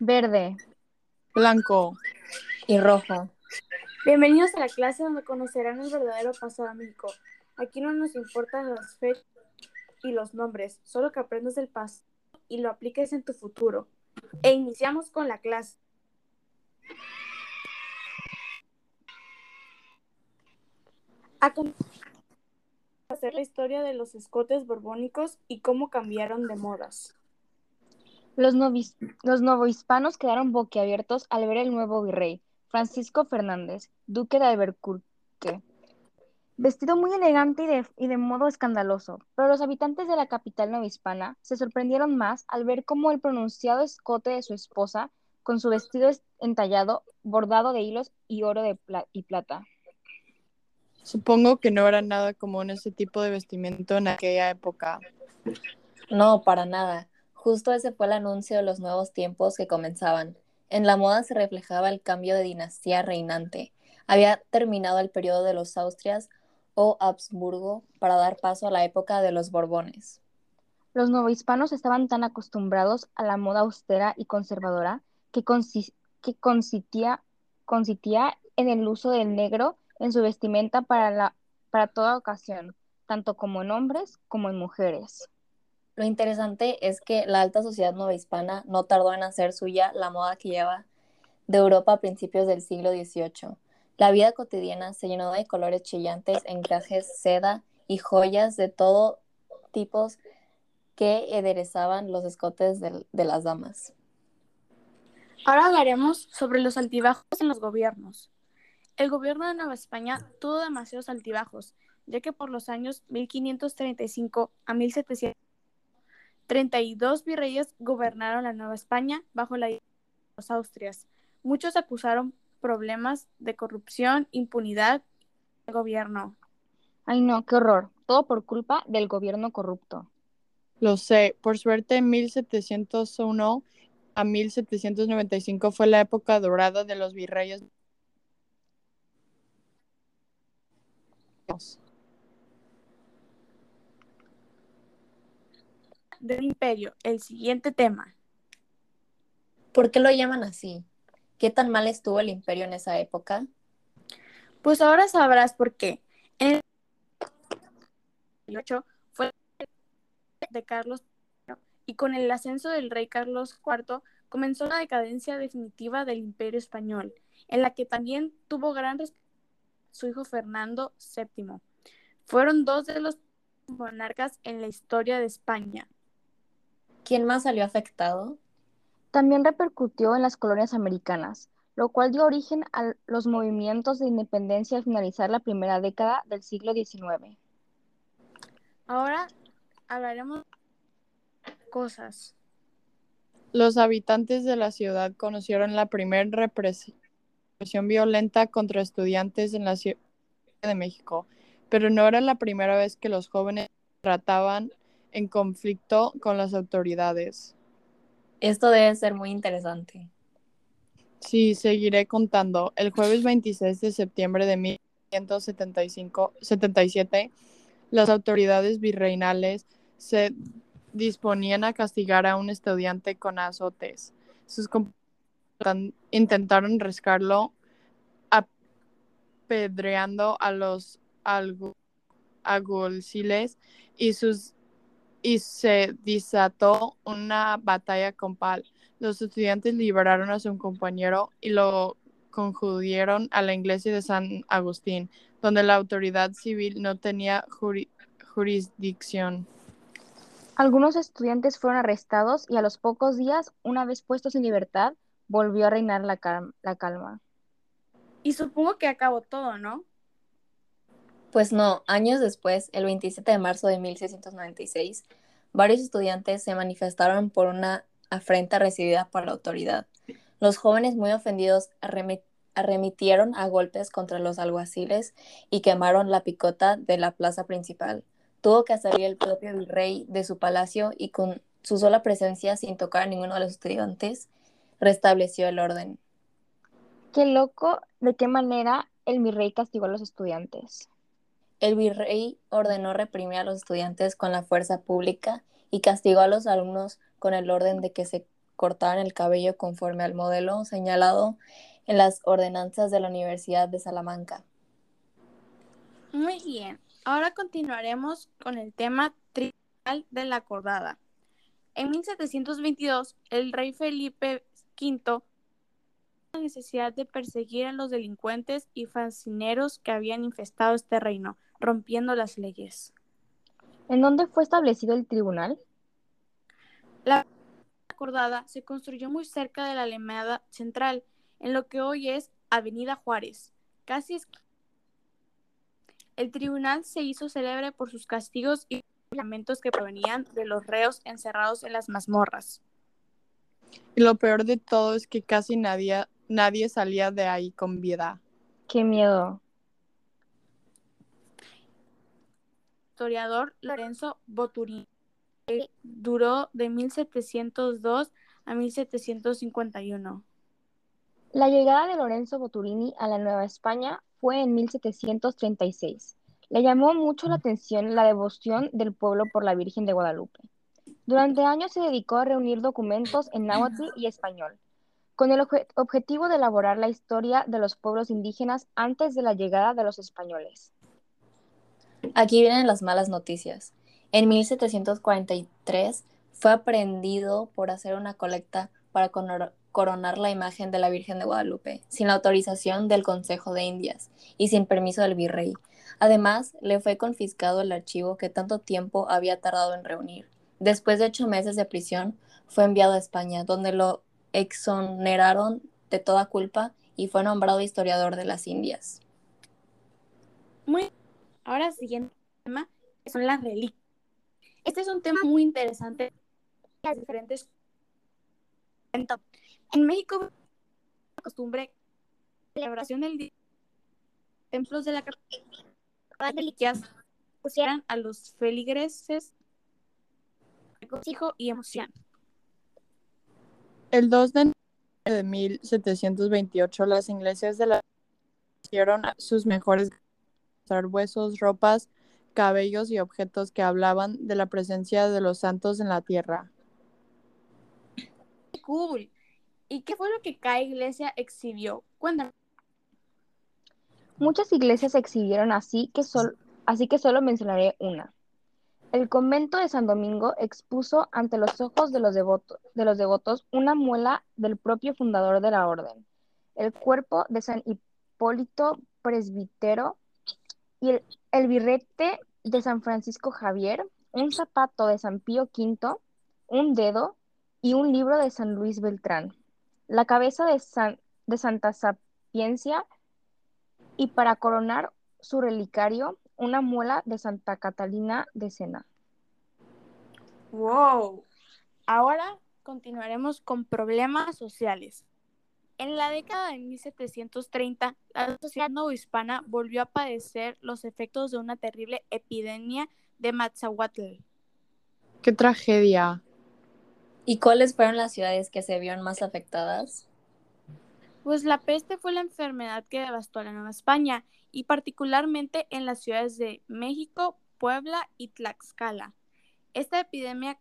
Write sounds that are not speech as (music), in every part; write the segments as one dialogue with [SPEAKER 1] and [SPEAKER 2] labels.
[SPEAKER 1] Verde.
[SPEAKER 2] Blanco.
[SPEAKER 3] Y rojo.
[SPEAKER 4] Bienvenidos a la clase donde conocerán el verdadero pasado de México. Aquí no nos importan las fechas y los nombres, solo que aprendas del pasado y lo apliques en tu futuro. E iniciamos con la clase. A hacer la historia de los escotes borbónicos y cómo cambiaron de modas.
[SPEAKER 1] Los, novis, los novohispanos quedaron boquiabiertos al ver el nuevo virrey, Francisco Fernández, duque de Albuquerque, vestido muy elegante y de, y de modo escandaloso, pero los habitantes de la capital novohispana se sorprendieron más al ver cómo el pronunciado escote de su esposa, con su vestido entallado, bordado de hilos y oro de y plata.
[SPEAKER 2] Supongo que no era nada común ese tipo de vestimenta en aquella época.
[SPEAKER 3] No, para nada. Justo ese fue el anuncio de los nuevos tiempos que comenzaban. En la moda se reflejaba el cambio de dinastía reinante. Había terminado el periodo de los Austrias o Habsburgo para dar paso a la época de los Borbones.
[SPEAKER 1] Los novohispanos estaban tan acostumbrados a la moda austera y conservadora que, consistía, en el uso del negro en su vestimenta para, para toda ocasión, tanto como en hombres como en mujeres.
[SPEAKER 3] Lo interesante es que la alta sociedad hispana no tardó en hacer suya la moda que lleva de Europa a principios del siglo XVIII. La vida cotidiana se llenó de colores chillantes, encajes, seda y joyas de todo tipo que aderezaban los escotes de, las damas.
[SPEAKER 4] Ahora hablaremos sobre los altibajos en los gobiernos. El gobierno de Nueva España tuvo demasiados altibajos, ya que por los años 1535 a 1732 virreyes gobernaron la Nueva España bajo la de los Austrias. Muchos acusaron problemas de corrupción, impunidad del gobierno.
[SPEAKER 1] Ay no, qué horror. Todo por culpa del gobierno corrupto.
[SPEAKER 2] Lo sé. Por suerte, en 1701 a 1795 fue la época dorada de los virreyes
[SPEAKER 4] Del imperio, el siguiente tema.
[SPEAKER 3] ¿Por qué lo llaman así? ¿Qué tan mal estuvo el imperio en esa época?
[SPEAKER 4] Pues ahora sabrás por qué. En el fue de Carlos y con el ascenso del rey Carlos IV comenzó la decadencia definitiva del imperio español, en la que también tuvo gran su hijo Fernando VII. Fueron dos de los monarcas en la historia de España.
[SPEAKER 3] ¿Quién más salió afectado?
[SPEAKER 1] También repercutió en las colonias americanas, lo cual dio origen a los movimientos de independencia al finalizar la primera década del siglo XIX.
[SPEAKER 4] Ahora hablaremos de cosas.
[SPEAKER 2] Los habitantes de la ciudad conocieron la primera represión violenta contra estudiantes en la Ciudad de México, pero no era la primera vez que los jóvenes trataban en conflicto con las autoridades.
[SPEAKER 3] Esto debe ser muy interesante.
[SPEAKER 2] Sí, seguiré contando. El jueves 26 de septiembre de 1177, las autoridades virreinales se disponían a castigar a un estudiante con azotes. Sus intentaron rescarlo apedreando a los alguaciles y sus y se desató una batalla con pal. Los estudiantes liberaron a su compañero y lo conjudieron a la iglesia de San Agustín, donde la autoridad civil no tenía jurisdicción.
[SPEAKER 1] Algunos estudiantes fueron arrestados y a los pocos días, una vez puestos en libertad, volvió a reinar la, calma.
[SPEAKER 4] Y supongo que acabó todo, ¿no?
[SPEAKER 3] Pues no, años después, el 27 de marzo de 1696, varios estudiantes se manifestaron por una afrenta recibida por la autoridad. Los jóvenes muy ofendidos arremitieron a golpes contra los alguaciles y quemaron la picota de la plaza principal. Tuvo que salir el propio virrey de su palacio y con su sola presencia, sin tocar a ninguno de los estudiantes, restableció el orden.
[SPEAKER 1] Qué loco de qué manera el virrey castigó a los estudiantes.
[SPEAKER 3] El virrey ordenó reprimir a los estudiantes con la fuerza pública y castigó a los alumnos con el orden de que se cortaban el cabello conforme al modelo señalado en las ordenanzas de la Universidad de Salamanca.
[SPEAKER 4] Muy bien, ahora continuaremos con el tema tribunal de la acordada. En 1722, el rey Felipe V la necesidad de perseguir a los delincuentes y fascineros que habían infestado este reino, rompiendo las leyes.
[SPEAKER 1] ¿En dónde fue establecido el tribunal?
[SPEAKER 4] La acordada se construyó muy cerca de la Alameda Central, en lo que hoy es Avenida Juárez, casi es... El tribunal se hizo célebre por sus castigos y lamentos que provenían de los reos encerrados en las mazmorras.
[SPEAKER 2] Y lo peor de todo es que casi nadie, nadie salía de ahí con vida.
[SPEAKER 1] Qué miedo.
[SPEAKER 4] historiador Lorenzo Boturini. Duró de 1702 a 1751.
[SPEAKER 1] La llegada de Lorenzo Boturini a la Nueva España fue en 1736. Le llamó mucho la atención la devoción del pueblo por la Virgen de Guadalupe. Durante años se dedicó a reunir documentos en náhuatl y español, con el obje- objetivo de elaborar la historia de los pueblos indígenas antes de la llegada de los españoles.
[SPEAKER 3] Aquí vienen las malas noticias. En 1743 fue aprehendido por hacer una colecta para coronar la imagen de la Virgen de Guadalupe, sin la autorización del Consejo de Indias y sin permiso del virrey. Además, le fue confiscado el archivo que tanto tiempo había tardado en reunir. Después de ocho meses de prisión, fue enviado a España, donde lo exoneraron de toda culpa y fue nombrado historiador de las Indias.
[SPEAKER 4] Muy Ahora, siguiente tema, son las reliquias. Este es un tema muy interesante. Las diferentes. En México, la costumbre celebración del día, templos de la las reliquias pusieran a los feligreses regocijo y emoción.
[SPEAKER 2] El 2 de enero de 1728, las iglesias de la hicieron sus mejores mostrar huesos, ropas, cabellos y objetos que hablaban de la presencia de los santos en la tierra.
[SPEAKER 4] Cool. ¿Y qué fue lo que cada iglesia exhibió? Cuéntame.
[SPEAKER 1] Muchas iglesias se exhibieron así que, sol- así que solo mencionaré una. El convento de San Domingo expuso ante los ojos de los, devoto- de los devotos una muela del propio fundador de la orden, el cuerpo de San Hipólito Presbítero y el, el birrete de San Francisco Javier, un zapato de San Pío V, un dedo y un libro de San Luis Beltrán, la cabeza de, San- de Santa Sapiencia y para coronar su relicario, una muela de Santa Catalina de Sena.
[SPEAKER 4] Wow. Ahora continuaremos con problemas sociales. En la década de 1730, la sociedad novohispana volvió a padecer los efectos de una terrible epidemia de Matzahuatl.
[SPEAKER 2] ¡Qué tragedia!
[SPEAKER 3] ¿Y cuáles fueron las ciudades que se vieron más afectadas?
[SPEAKER 4] Pues la peste fue la enfermedad que devastó a la Nueva España y particularmente en las ciudades de México, Puebla y Tlaxcala. Esta epidemia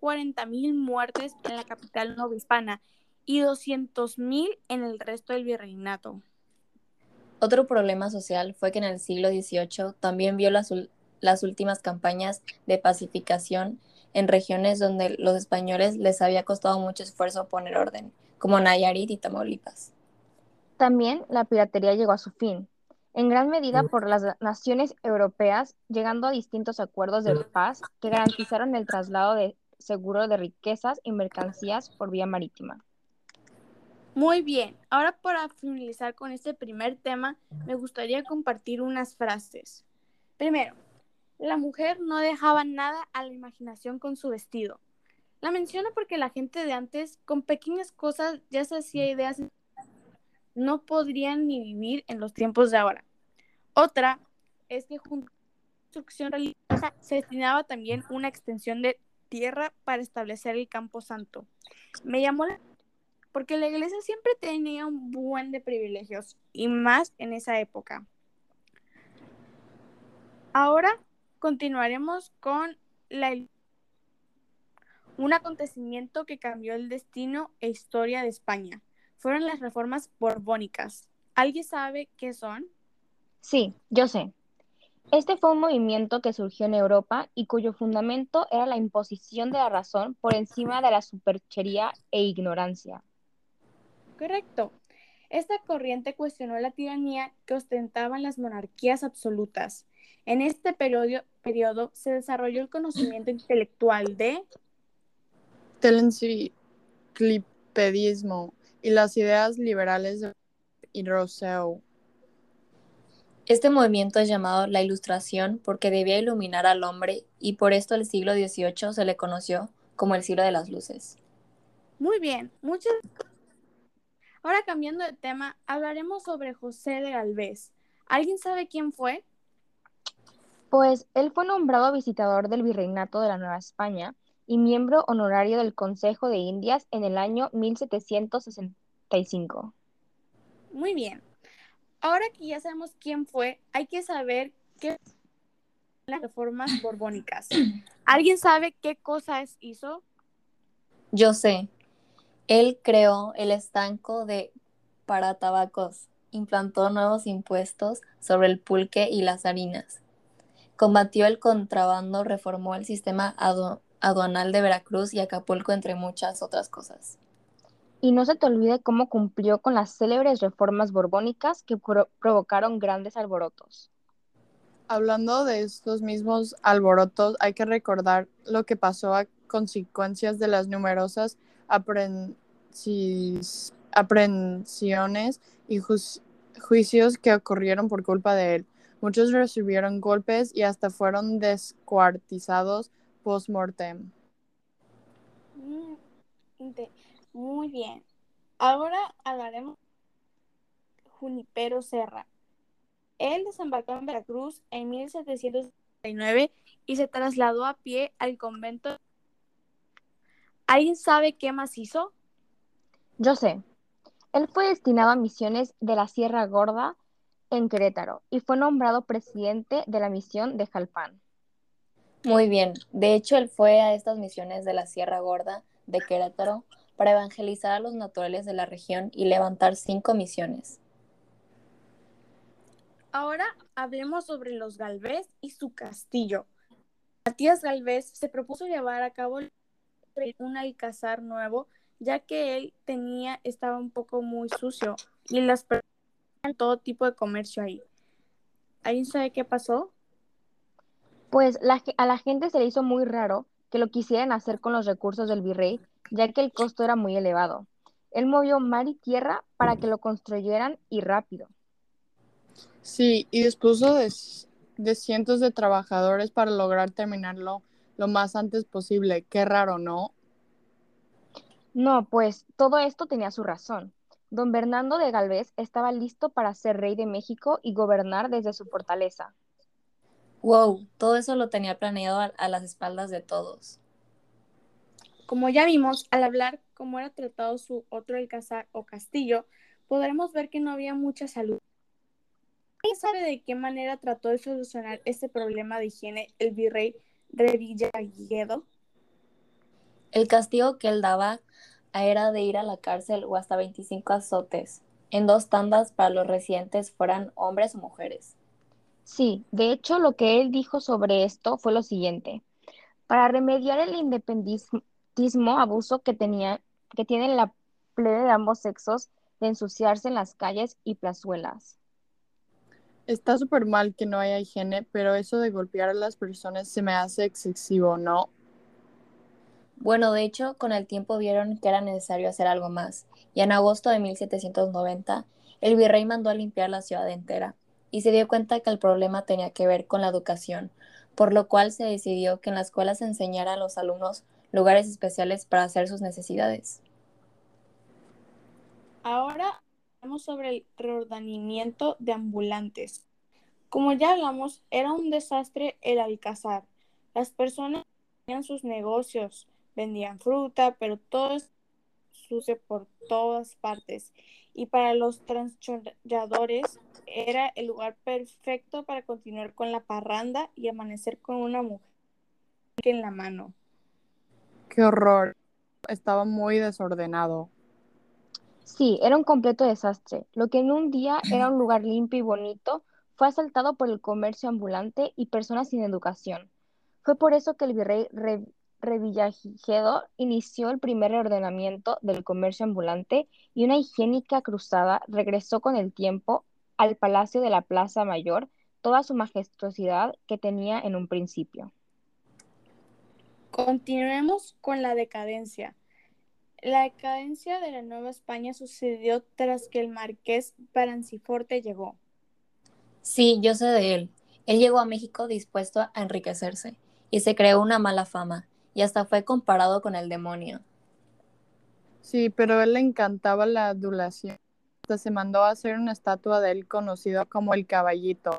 [SPEAKER 4] 40.000 muertes en la capital novohispana y 200.000 en el resto del virreinato.
[SPEAKER 3] Otro problema social fue que en el siglo XVIII también vio las, las últimas campañas de pacificación en regiones donde los españoles les había costado mucho esfuerzo poner orden, como Nayarit y Tamaulipas.
[SPEAKER 1] También la piratería llegó a su fin, en gran medida por las naciones europeas, llegando a distintos acuerdos de paz que garantizaron el traslado de seguro de riquezas y mercancías por vía marítima.
[SPEAKER 4] Muy bien, ahora para finalizar con este primer tema, me gustaría compartir unas frases. Primero, la mujer no dejaba nada a la imaginación con su vestido. La menciono porque la gente de antes, con pequeñas cosas, ya se hacía ideas. No podrían ni vivir en los tiempos de ahora. Otra es que junto a la construcción religiosa se destinaba también una extensión de tierra para establecer el campo santo. Me llamó la porque la iglesia siempre tenía un buen de privilegios y más en esa época. Ahora continuaremos con la un acontecimiento que cambió el destino e historia de España. Fueron las reformas borbónicas. ¿Alguien sabe qué son?
[SPEAKER 1] Sí, yo sé. Este fue un movimiento que surgió en Europa y cuyo fundamento era la imposición de la razón por encima de la superchería e ignorancia.
[SPEAKER 4] Correcto. Esta corriente cuestionó la tiranía que ostentaban las monarquías absolutas. En este periodo, periodo se desarrolló el conocimiento intelectual de
[SPEAKER 2] del enciclopedismo y las ideas liberales de y Rousseau.
[SPEAKER 3] Este movimiento es llamado la Ilustración porque debía iluminar al hombre y por esto el siglo XVIII se le conoció como el siglo de las luces.
[SPEAKER 4] Muy bien, muchas. Ahora cambiando de tema, hablaremos sobre José de Galvez. ¿Alguien sabe quién fue?
[SPEAKER 1] Pues él fue nombrado visitador del Virreinato de la Nueva España y miembro honorario del Consejo de Indias en el año 1765.
[SPEAKER 4] Muy bien. Ahora que ya sabemos quién fue, hay que saber qué las reformas borbónicas. ¿Alguien sabe qué cosas hizo?
[SPEAKER 3] Yo sé. Él creó el estanco de para tabacos, implantó nuevos impuestos sobre el pulque y las harinas, combatió el contrabando, reformó el sistema aduanal de Veracruz y Acapulco, entre muchas otras cosas.
[SPEAKER 1] Y no se te olvide cómo cumplió con las célebres reformas borbónicas que pro provocaron grandes alborotos.
[SPEAKER 2] Hablando de estos mismos alborotos, hay que recordar lo que pasó a consecuencias de las numerosas aprehensiones y juicios que ocurrieron por culpa de él. Muchos recibieron golpes y hasta fueron descuartizados post-mortem.
[SPEAKER 4] Mm, muy bien. Ahora hablaremos de Junipero Serra. Él desembarcó en Veracruz en 1769 y se trasladó a pie al convento. ¿Alguien sabe qué más hizo?
[SPEAKER 1] Yo sé. Él fue destinado a misiones de la Sierra Gorda en Querétaro y fue nombrado presidente de la misión de Jalpán.
[SPEAKER 3] Muy bien. De hecho, él fue a estas misiones de la Sierra Gorda de Querétaro para evangelizar a los naturales de la región y levantar cinco misiones.
[SPEAKER 4] Ahora hablemos sobre los Galvez y su castillo. Matías Galvez se propuso llevar a cabo un alcázar nuevo, ya que él tenía, estaba un poco muy sucio y las personas todo tipo de comercio ahí. ¿Alguien sabe qué pasó?
[SPEAKER 1] Pues a la gente se le hizo muy raro que lo quisieran hacer con los recursos del virrey ya que el costo era muy elevado. Él movió mar y tierra para que lo construyeran y rápido.
[SPEAKER 2] Sí, y dispuso de, cientos de trabajadores para lograr terminarlo lo más antes posible. Qué raro, ¿no?
[SPEAKER 1] No, pues todo esto tenía su razón. Don Bernardo de Galvez estaba listo para ser rey de México y gobernar desde su fortaleza.
[SPEAKER 3] Wow, todo eso lo tenía planeado a las espaldas de todos.
[SPEAKER 4] Como ya vimos, al hablar cómo era tratado su otro alcázar o castillo, podremos ver que no había mucha salud. ¿Quién sabe de qué manera trató de solucionar este problema de higiene el virrey Revillagigedo?
[SPEAKER 3] El castigo que él daba era de ir a la cárcel o hasta 25 azotes, en dos tandas para los residentes fueran hombres o mujeres.
[SPEAKER 1] Sí, de hecho lo que él dijo sobre esto fue lo siguiente. Para remediar el independentismo, abuso que, tenía, que tienen la plebe de ambos sexos de ensuciarse en las calles y plazuelas.
[SPEAKER 2] Está súper mal que no haya higiene, pero eso de golpear a las personas se me hace excesivo, ¿no?
[SPEAKER 3] Bueno, de hecho, con el tiempo vieron que era necesario hacer algo más, y en agosto de 1790, el virrey mandó a limpiar la ciudad entera, y se dio cuenta que el problema tenía que ver con la educación, por lo cual se decidió que en la escuela se enseñara a los alumnos lugares especiales para hacer sus necesidades.
[SPEAKER 4] Ahora hablamos sobre el reordenamiento de ambulantes. Como ya hablamos, era un desastre el alcázar. Las personas tenían sus negocios, vendían fruta, pero todo sucio por todas partes. Y para los transportadores era el lugar perfecto para continuar con la parranda y amanecer con una mujer en la mano.
[SPEAKER 2] Qué horror. Estaba muy desordenado.
[SPEAKER 1] Sí, era un completo desastre. Lo que en un día era un lugar limpio y bonito fue asaltado por el comercio ambulante y personas sin educación. Fue por eso que el virrey Re- Revillagigedo inició el primer reordenamiento del comercio ambulante y una higiénica cruzada regresó con el tiempo al palacio de la Plaza Mayor toda su majestuosidad que tenía en un principio.
[SPEAKER 4] Continuemos con la decadencia. La decadencia de la Nueva España sucedió tras que el marqués Branciforte llegó.
[SPEAKER 3] Sí, yo sé de él. Él llegó a México dispuesto a enriquecerse y se creó una mala fama y hasta fue comparado con el demonio.
[SPEAKER 2] Sí, pero a él le encantaba la adulación. Se mandó a hacer una estatua de él conocido como el caballito.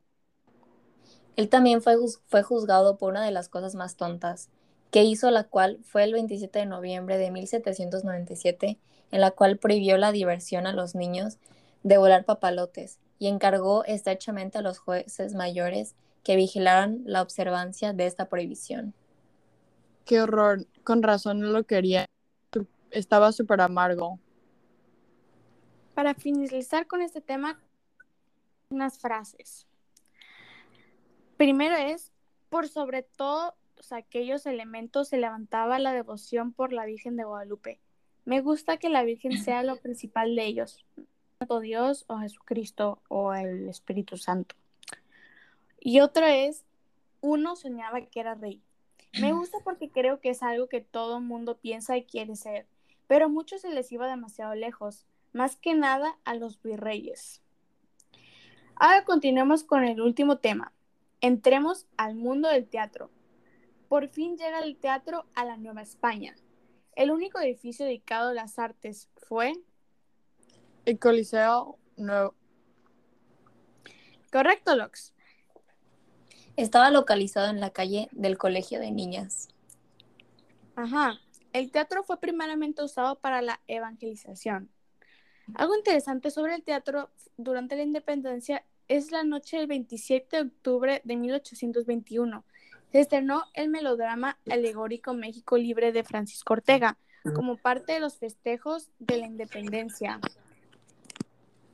[SPEAKER 3] Él también fue, fue juzgado por una de las cosas más tontas que hizo, la cual fue el 27 de noviembre de 1797, en la cual prohibió la diversión a los niños de volar papalotes y encargó estrechamente a los jueces mayores que vigilaran la observancia de esta prohibición.
[SPEAKER 2] Qué horror. Con razón no lo quería. Estaba súper amargo.
[SPEAKER 4] Para finalizar con este tema, unas frases. Primero es, por sobre todos aquellos elementos se levantaba la devoción por la Virgen de Guadalupe. Me gusta que la Virgen (laughs) sea lo principal de ellos, tanto Dios o Jesucristo o el Espíritu Santo. Y otro es, uno soñaba que era rey. Me gusta porque creo que es algo que todo mundo piensa y quiere ser, pero a muchos se les iba demasiado lejos, más que nada a los virreyes. Ahora continuemos con el último tema. Entremos al mundo del teatro. Por fin llega el teatro a la Nueva España. El único edificio dedicado a las artes fue,
[SPEAKER 2] El Coliseo Nuevo.
[SPEAKER 4] correcto, Lox,
[SPEAKER 3] Estaba localizado en la calle del Colegio de Niñas.
[SPEAKER 4] Ajá. El teatro fue primeramente usado para la evangelización. Algo interesante sobre el teatro durante la independencia es la noche del 27 de octubre de 1821. Se estrenó el melodrama alegórico México Libre de Francisco Ortega como parte de los festejos de la independencia.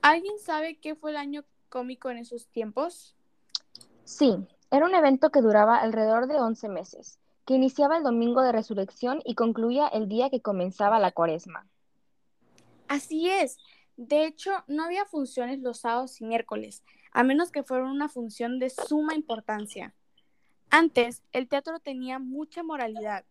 [SPEAKER 4] ¿Alguien sabe qué fue el año cómico en esos tiempos?
[SPEAKER 1] Sí, era un evento que duraba alrededor de 11 meses, que iniciaba el domingo de resurrección y concluía el día que comenzaba la cuaresma.
[SPEAKER 4] Así es. De hecho, no había funciones los sábados y miércoles, a menos que fuera una función de suma importancia. Antes, el teatro tenía mucha moralidad.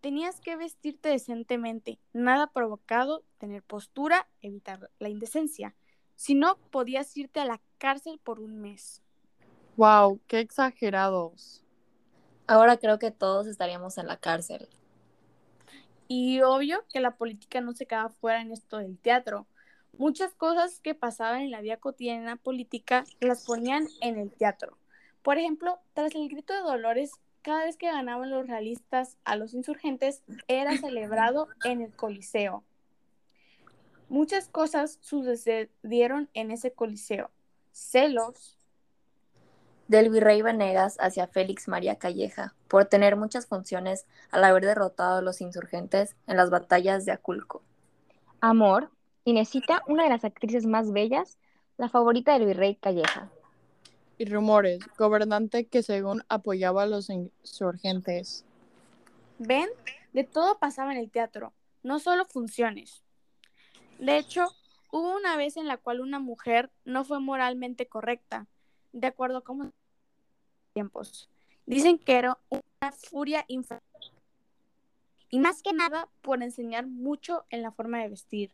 [SPEAKER 4] Tenías que vestirte decentemente, nada provocado, tener postura, evitar la indecencia. Si no, podías irte a la cárcel por un mes.
[SPEAKER 2] Wow, qué exagerados.
[SPEAKER 3] Ahora creo que todos estaríamos en la cárcel.
[SPEAKER 4] Y obvio que la política no se quedaba fuera en esto del teatro. Muchas cosas que pasaban en la vida cotidiana política las ponían en el teatro. Por ejemplo, tras el grito de Dolores, cada vez que ganaban los realistas a los insurgentes, era celebrado en el Coliseo. Muchas cosas sucedieron en ese Coliseo. Celos,
[SPEAKER 3] Del virrey Venegas hacia Félix María Calleja, por tener muchas funciones al haber derrotado a los insurgentes en las batallas de Aculco.
[SPEAKER 1] Amor, Inesita, una de las actrices más bellas, la favorita del virrey Calleja.
[SPEAKER 2] Y rumores, gobernante que según apoyaba a los insurgentes.
[SPEAKER 4] ¿Ven? De todo pasaba en el teatro, no solo funciones. De hecho, hubo una vez en la cual una mujer no fue moralmente correcta, de acuerdo con tiempos. Dicen que era una furia infantil. Y más que nada por enseñar mucho en la forma de vestir.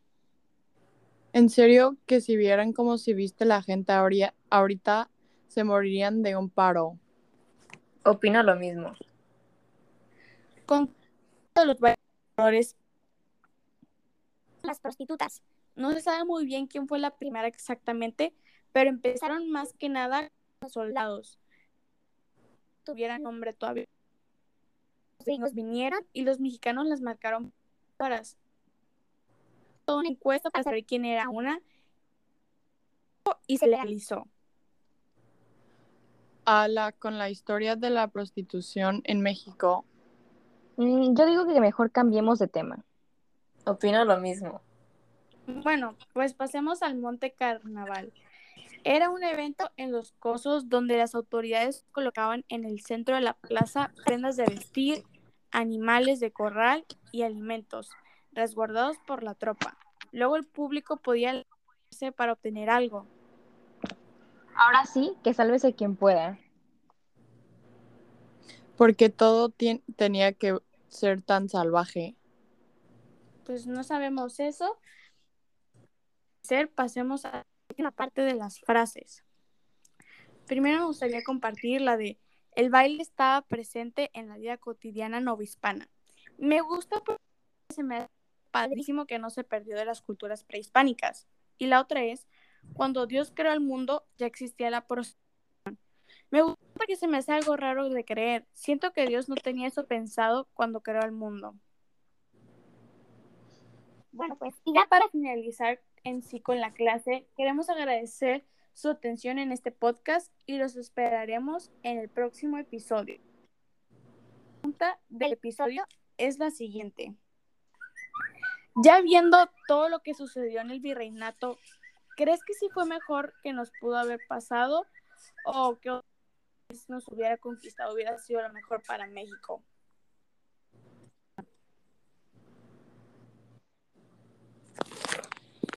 [SPEAKER 2] En serio, que si vieran como si viste la gente ahori- ahorita, se morirían de un paro.
[SPEAKER 3] Opino lo mismo.
[SPEAKER 4] Con los valores las prostitutas. No se sabe muy bien quién fue la primera exactamente, pero empezaron más que nada los soldados. Tuvieran nombre todavía. Los gringos vinieron y los mexicanos las marcaron para toda una encuesta para saber quién era una y se legalizó.
[SPEAKER 2] A la, con la historia de la prostitución en México,
[SPEAKER 1] Mm, yo digo que mejor cambiemos de tema.
[SPEAKER 3] Opino lo mismo.
[SPEAKER 4] Bueno, pues pasemos al Monte Carnaval. Era un evento en los cosos donde las autoridades colocaban en el centro de la plaza prendas de vestir, animales de corral y alimentos, resguardados por la tropa. Luego el público podía para obtener algo.
[SPEAKER 1] Ahora sí, que sálvese quien pueda.
[SPEAKER 2] Porque todo tenía que ser tan salvaje.
[SPEAKER 4] Pues no sabemos eso. Ser, pasemos a la parte de las frases. Primero me gustaría compartir la de el baile estaba presente en la vida cotidiana novohispana. Me gusta porque se me hace padrísimo que no se perdió de las culturas prehispánicas. Y la otra es, cuando Dios creó el mundo, ya existía la prostitución. Me gusta porque se me hace algo raro de creer. Siento que Dios no tenía eso pensado cuando creó el mundo. Bueno, pues y ya para finalizar en sí con la clase, queremos agradecer su atención en este podcast y los esperaremos en el próximo episodio. La pregunta del episodio es la siguiente. Ya viendo todo lo que sucedió en el virreinato, ¿crees que sí fue mejor que nos pudo haber pasado o que nos hubiera conquistado hubiera sido lo mejor para México?